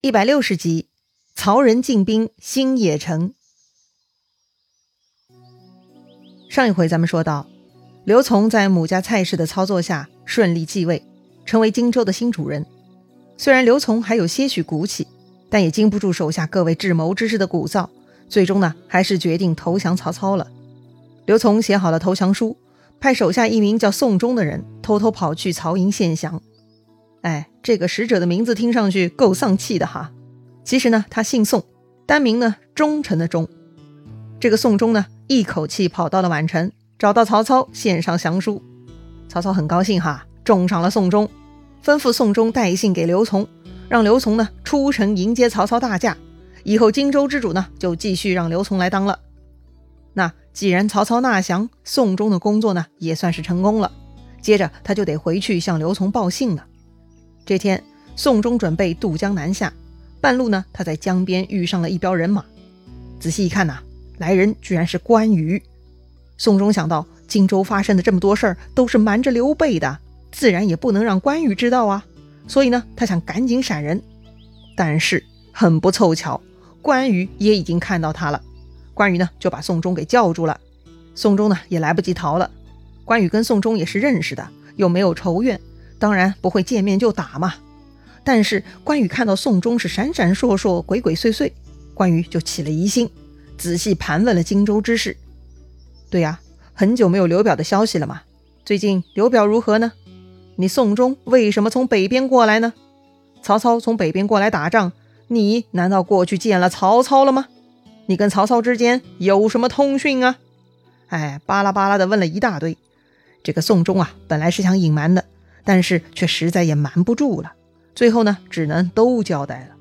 一百六十集，曹仁进兵新野城。上一回咱们说到，刘琮在母家蔡氏的操作下顺利继位，成为荆州的新主人。虽然刘琮还有些许骨气，但也经不住手下各位智谋之士的鼓噪，最终呢，还是决定投降曹操了。刘琮写好了投降书，派手下一名叫宋忠的人偷偷跑去曹营献降。哎，这个使者的名字听上去够丧气的哈。其实呢，他姓宋，单名呢忠臣的忠。这个宋忠呢，一口气跑到了宛城，找到曹操献上降书。曹操很高兴哈，重赏了宋忠，吩咐宋忠带信给刘琮，让刘琮呢出城迎接曹操大驾。以后荆州之主呢，就继续让刘琮来当了。那既然曹操纳降，宋忠的工作呢也算是成功了。接着他就得回去向刘琮报信了。这天，宋忠准备渡江南下，半路呢，他在江边遇上了一彪人马。仔细一看呐，来人居然是关羽。宋忠想到荆州发生的这么多事儿都是瞒着刘备的，自然也不能让关羽知道啊。所以呢，他想赶紧闪人。但是很不凑巧，关羽也已经看到他了。关羽呢，就把宋忠给叫住了。宋忠呢，也来不及逃了。关羽跟宋忠也是认识的，又没有仇怨。当然不会见面就打嘛，但是关羽看到宋忠是闪闪烁烁、鬼鬼祟祟，关羽就起了疑心，仔细盘问了荆州之事。对呀，很久没有刘表的消息了嘛，最近刘表如何呢？你宋忠为什么从北边过来呢？曹操从北边过来打仗，你难道过去见了曹操了吗？你跟曹操之间有什么通讯啊？哎，巴拉巴拉的问了一大堆。这个宋忠啊，本来是想隐瞒的。但是却实在也瞒不住了，最后呢，只能都交代了。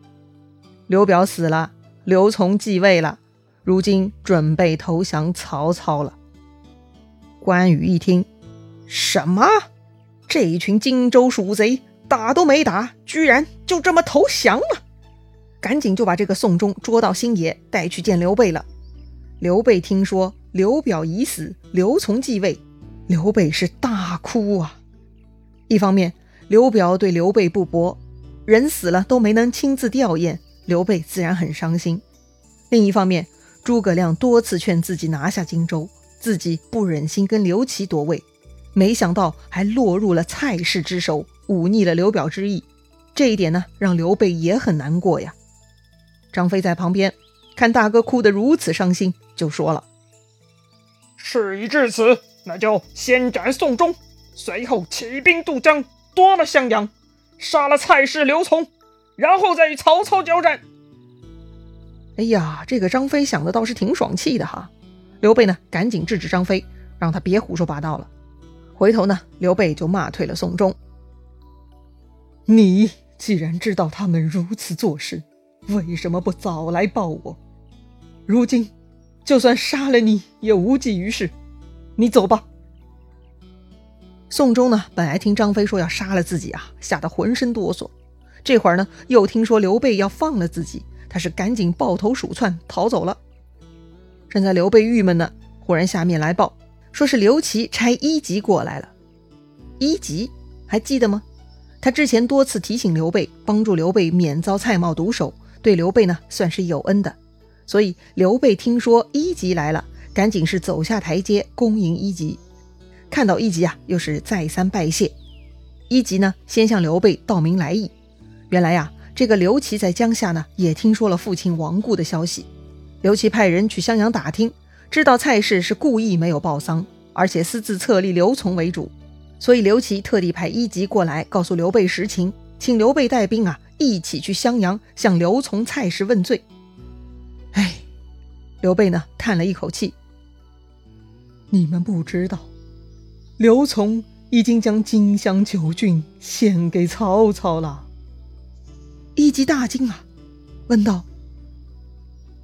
刘表死了，刘琮继位了，如今准备投降曹操了。关羽一听，什么？这一群荆州鼠贼，打都没打，居然就这么投降了？赶紧就把这个宋忠捉到新野，带去见刘备了。刘备听说刘表已死，刘琮继位，刘备是大哭啊。一方面，刘表对刘备不薄，人死了都没能亲自吊唁，刘备自然很伤心。另一方面，诸葛亮多次劝自己拿下荆州，自己不忍心跟刘琦夺位，没想到还落入了蔡氏之手，忤逆了刘表之意。这一点呢，让刘备也很难过呀。张飞在旁边看大哥哭得如此伤心，就说了：“事已至此，那就先斩宋忠。”随后起兵渡江，夺了襄阳，杀了蔡氏、刘琮，然后再与曹操交战。哎呀，这个张飞想的倒是挺爽气的哈。刘备呢，赶紧制止张飞，让他别胡说八道了。回头呢，刘备就骂退了宋忠。你既然知道他们如此做事，为什么不早来报我？如今就算杀了你也无济于事。你走吧。宋忠呢，本来听张飞说要杀了自己啊，吓得浑身哆嗦。这会儿呢，又听说刘备要放了自己，他是赶紧抱头鼠窜逃走了。正在刘备郁闷呢，忽然下面来报，说是刘琦差一级过来了。一级还记得吗？他之前多次提醒刘备，帮助刘备免遭蔡瑁毒手，对刘备呢算是有恩的。所以刘备听说一级来了，赶紧是走下台阶恭迎一级。看到一级啊，又是再三拜谢。一级呢，先向刘备道明来意。原来呀，这个刘琦在江夏呢，也听说了父亲亡故的消息。刘琦派人去襄阳打听，知道蔡氏是故意没有报丧，而且私自册立刘琮为主，所以刘琦特地派一级过来告诉刘备实情，请刘备带兵啊，一起去襄阳向刘琮、蔡氏问罪。哎，刘备呢，叹了一口气：“你们不知道。”刘琮已经将荆襄九郡献给曹操了。一级大惊啊，问道：“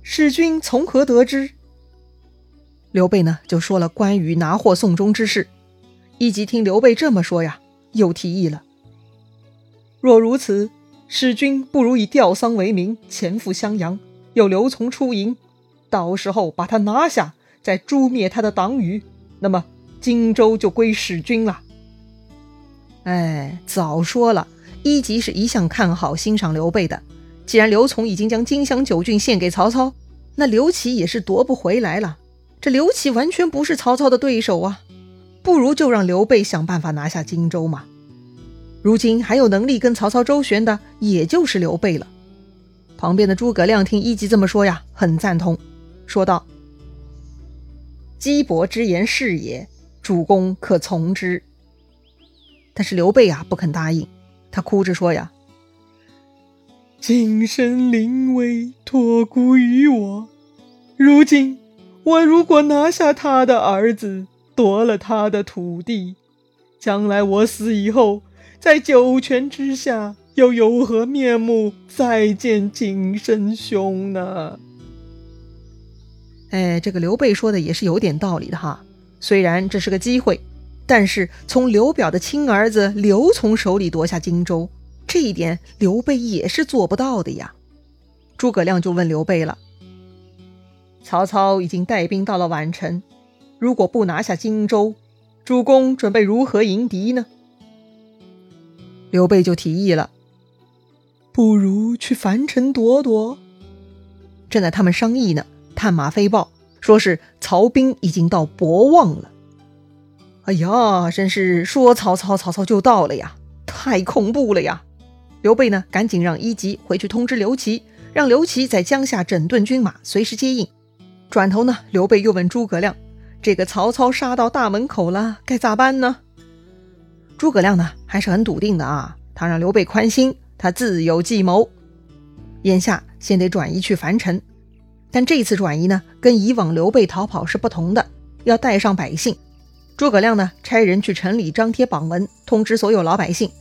使君从何得知？”刘备呢，就说了关羽拿货送终之事。一级听刘备这么说呀，又提议了：“若如此，使君不如以吊丧为名，潜赴襄阳，有刘琮出营，到时候把他拿下，再诛灭他的党羽，那么。”荆州就归使君了。哎，早说了，一级是一向看好欣赏刘备的，既然刘琮已经将金香九郡献给曹操，那刘琦也是夺不回来了。这刘琦完全不是曹操的对手啊，不如就让刘备想办法拿下荆州嘛。如今还有能力跟曹操周旋的，也就是刘备了。旁边的诸葛亮听一级这么说呀，很赞同，说道：“姬伯之言是也，主公可从之。”但是刘备啊不肯答应，他哭着说呀：“晋身临危，托孤于我。如今我如果拿下他的儿子，夺了他的土地，将来我死以后，在九泉之下，又有何面目再见晋升兄呢？”哎，这个刘备说的也是有点道理的哈。虽然这是个机会。但是从刘表的亲儿子刘琮手里夺下荆州，这一点刘备也是做不到的呀。诸葛亮就问刘备了：“曹操已经带兵到了宛城，如果不拿下荆州，主公准备如何迎敌呢？”刘备就提议了：“不如去樊城躲躲。”正在他们商议呢，探马飞报说是曹兵已经到博望了。哎呀，真是说曹操，曹操就到了呀！太恐怖了呀！刘备呢，赶紧让一级回去通知刘琦，让刘琦在江夏整顿军马，随时接应。转头呢，刘备又问诸葛亮：“这个曹操杀到大门口了，该咋办呢？”诸葛亮呢，还是很笃定的啊，他让刘备宽心，他自有计谋。眼下先得转移去樊城，但这次转移呢，跟以往刘备逃跑是不同的，要带上百姓。诸葛亮呢，差人去城里张贴榜文，通知所有老百姓，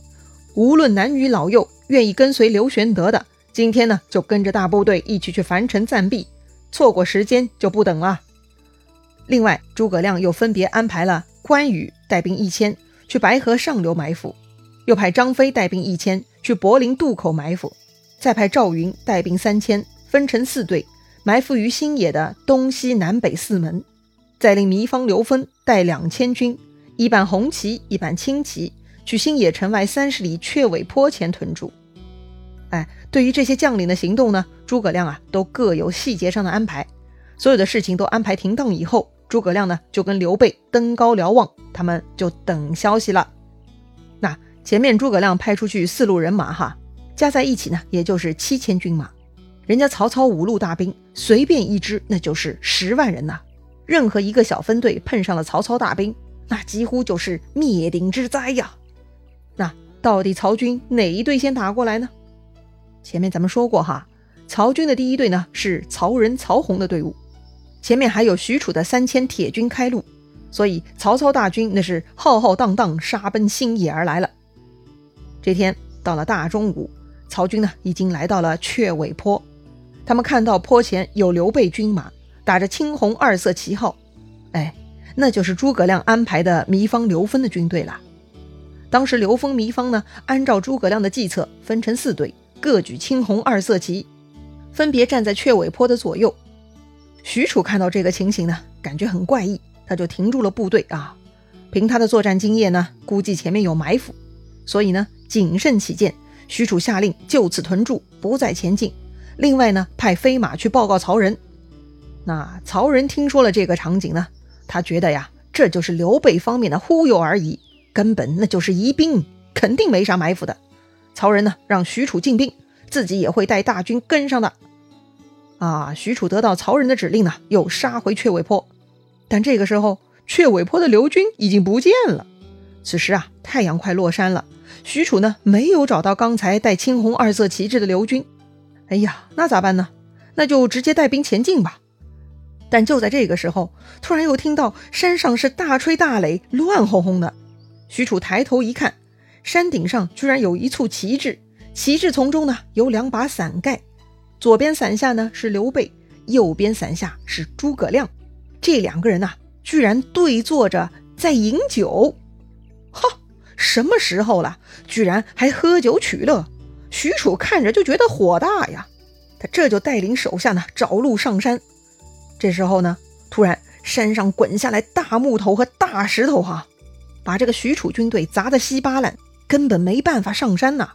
无论男女老幼，愿意跟随刘玄德的，今天呢就跟着大部队一起去樊城暂避，错过时间就不等了。另外，诸葛亮又分别安排了关羽带兵一千去白河上流埋伏，又派张飞带兵一千去柏林渡口埋伏，再派赵云带兵三千，分成四队埋伏于新野的东西南北四门。再令糜芳、刘封带两千军，一半红旗，一半青旗，去新野城外三十里雀尾坡前屯驻。哎，对于这些将领的行动呢，诸葛亮啊都各有细节上的安排。所有的事情都安排停当以后，诸葛亮呢就跟刘备登高瞭望，他们就等消息了。那前面诸葛亮派出去四路人马，哈，加在一起呢，也就是七千军马。人家曹操五路大兵，随便一支那就是十万人呐。任何一个小分队碰上了曹操大兵，那几乎就是灭顶之灾呀！那到底曹军哪一队先打过来呢？前面咱们说过哈，曹军的第一队呢是曹仁、曹洪的队伍，前面还有许褚的三千铁军开路，所以曹操大军那是浩浩荡荡杀奔新野而来了。这天到了大中午，曹军呢已经来到了雀尾坡，他们看到坡前有刘备军马。打着青红二色旗号，哎，那就是诸葛亮安排的糜芳、刘封的军队了。当时刘封、糜芳呢，按照诸葛亮的计策，分成四队，各举青红二色旗，分别站在雀尾坡的左右。许褚看到这个情形呢，感觉很怪异，他就停住了部队啊。凭他的作战经验呢，估计前面有埋伏，所以呢，谨慎起见，许褚下令就此屯驻，不再前进。另外呢，派飞马去报告曹仁。那曹仁听说了这个场景呢，他觉得呀，这就是刘备方面的忽悠而已，根本那就是疑兵，肯定没啥埋伏的。曹仁呢，让许褚进兵，自己也会带大军跟上的。啊，许褚得到曹仁的指令呢，又杀回雀尾坡。但这个时候，雀尾坡的刘军已经不见了。此时啊，太阳快落山了，许褚呢，没有找到刚才带青红二色旗帜的刘军。哎呀，那咋办呢？那就直接带兵前进吧。但就在这个时候，突然又听到山上是大吹大擂，乱哄哄的。许褚抬头一看，山顶上居然有一簇旗帜，旗帜丛中呢有两把伞盖，左边伞下呢是刘备，右边伞下是诸葛亮。这两个人呐，居然对坐着在饮酒。哈，什么时候了，居然还喝酒取乐？许褚看着就觉得火大呀，他这就带领手下呢找路上山。这时候呢，突然山上滚下来大木头和大石头，哈，把这个许褚军队砸得稀巴烂，根本没办法上山呐。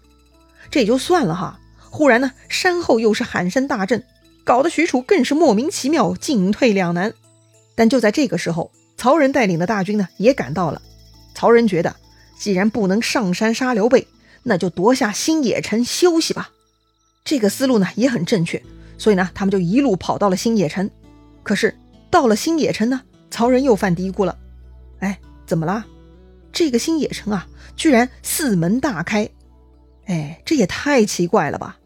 这也就算了哈，忽然呢，山后又是喊声大震，搞得许褚更是莫名其妙，进退两难。但就在这个时候，曹仁带领的大军呢也赶到了。曹仁觉得，既然不能上山杀刘备，那就夺下新野城休息吧。这个思路呢也很正确，所以呢，他们就一路跑到了新野城。可是到了新野城呢，曹仁又犯嘀咕了：“哎，怎么啦？这个新野城啊，居然四门大开！哎，这也太奇怪了吧！”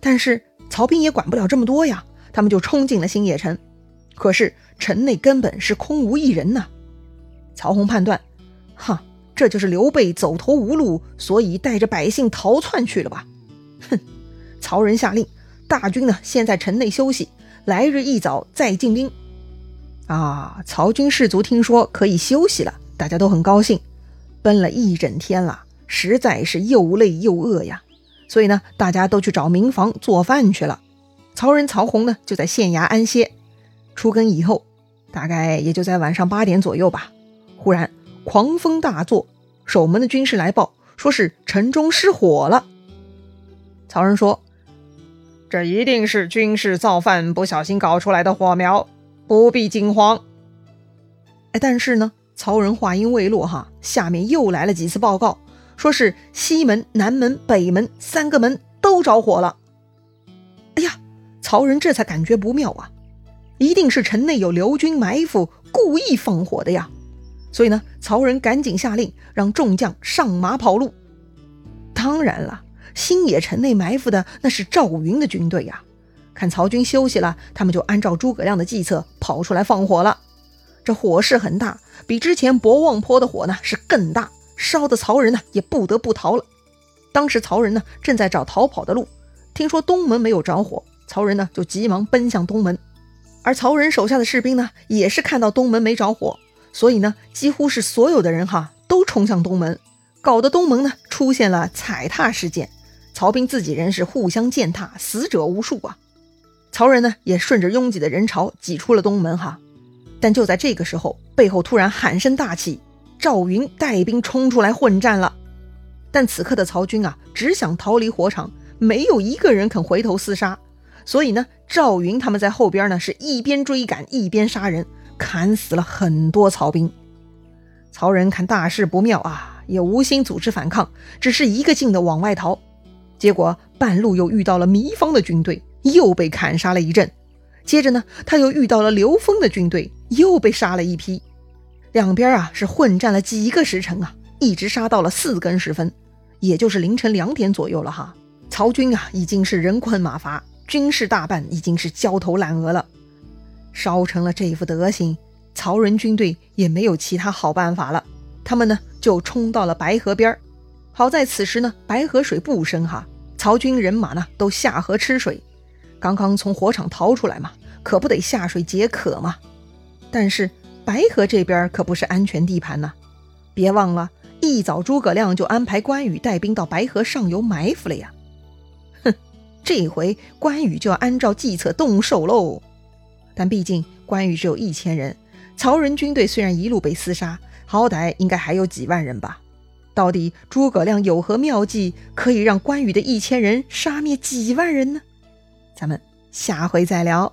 但是曹兵也管不了这么多呀，他们就冲进了新野城。可是城内根本是空无一人呐。曹洪判断，哈，这就是刘备走投无路，所以带着百姓逃窜去了吧？哼！曹仁下令，大军呢先在城内休息，来日一早再进兵。啊！曹军士卒听说可以休息了，大家都很高兴。奔了一整天了，实在是又累又饿呀。所以呢，大家都去找民房做饭去了。曹仁、曹洪呢，就在县衙安歇。出更以后，大概也就在晚上八点左右吧。忽然狂风大作，守门的军士来报，说是城中失火了。曹仁说：“这一定是军士造饭不小心搞出来的火苗，不必惊慌。”哎，但是呢，曹仁话音未落，哈，下面又来了几次报告。说是西门、南门、北门三个门都着火了。哎呀，曹仁这才感觉不妙啊，一定是城内有刘军埋伏，故意放火的呀。所以呢，曹仁赶紧下令让众将上马跑路。当然了，新野城内埋伏的那是赵云的军队呀。看曹军休息了，他们就按照诸葛亮的计策跑出来放火了。这火势很大，比之前博望坡的火呢是更大。烧的曹仁呢也不得不逃了。当时曹仁呢正在找逃跑的路，听说东门没有着火，曹仁呢就急忙奔向东门。而曹仁手下的士兵呢也是看到东门没着火，所以呢几乎是所有的人哈都冲向东门，搞得东门呢出现了踩踏事件，曹兵自己人是互相践踏，死者无数啊。曹仁呢也顺着拥挤的人潮挤出了东门哈，但就在这个时候，背后突然喊声大起。赵云带兵冲出来混战了，但此刻的曹军啊，只想逃离火场，没有一个人肯回头厮杀。所以呢，赵云他们在后边呢，是一边追赶一边杀人，砍死了很多曹兵。曹仁看大事不妙啊，也无心组织反抗，只是一个劲的往外逃。结果半路又遇到了糜芳的军队，又被砍杀了一阵。接着呢，他又遇到了刘封的军队，又被杀了一批。两边啊是混战了几个时辰啊，一直杀到了四更时分，也就是凌晨两点左右了哈。曹军啊已经是人困马乏，军士大半已经是焦头烂额了。烧成了这副德行，曹仁军队也没有其他好办法了，他们呢就冲到了白河边儿。好在此时呢白河水不深哈，曹军人马呢都下河吃水，刚刚从火场逃出来嘛，可不得下水解渴嘛。但是。白河这边可不是安全地盘呐！别忘了，一早诸葛亮就安排关羽带兵到白河上游埋伏了呀。哼，这回关羽就要按照计策动手喽。但毕竟关羽只有一千人，曹仁军队虽然一路被厮杀，好歹应该还有几万人吧？到底诸葛亮有何妙计，可以让关羽的一千人杀灭几万人呢？咱们下回再聊。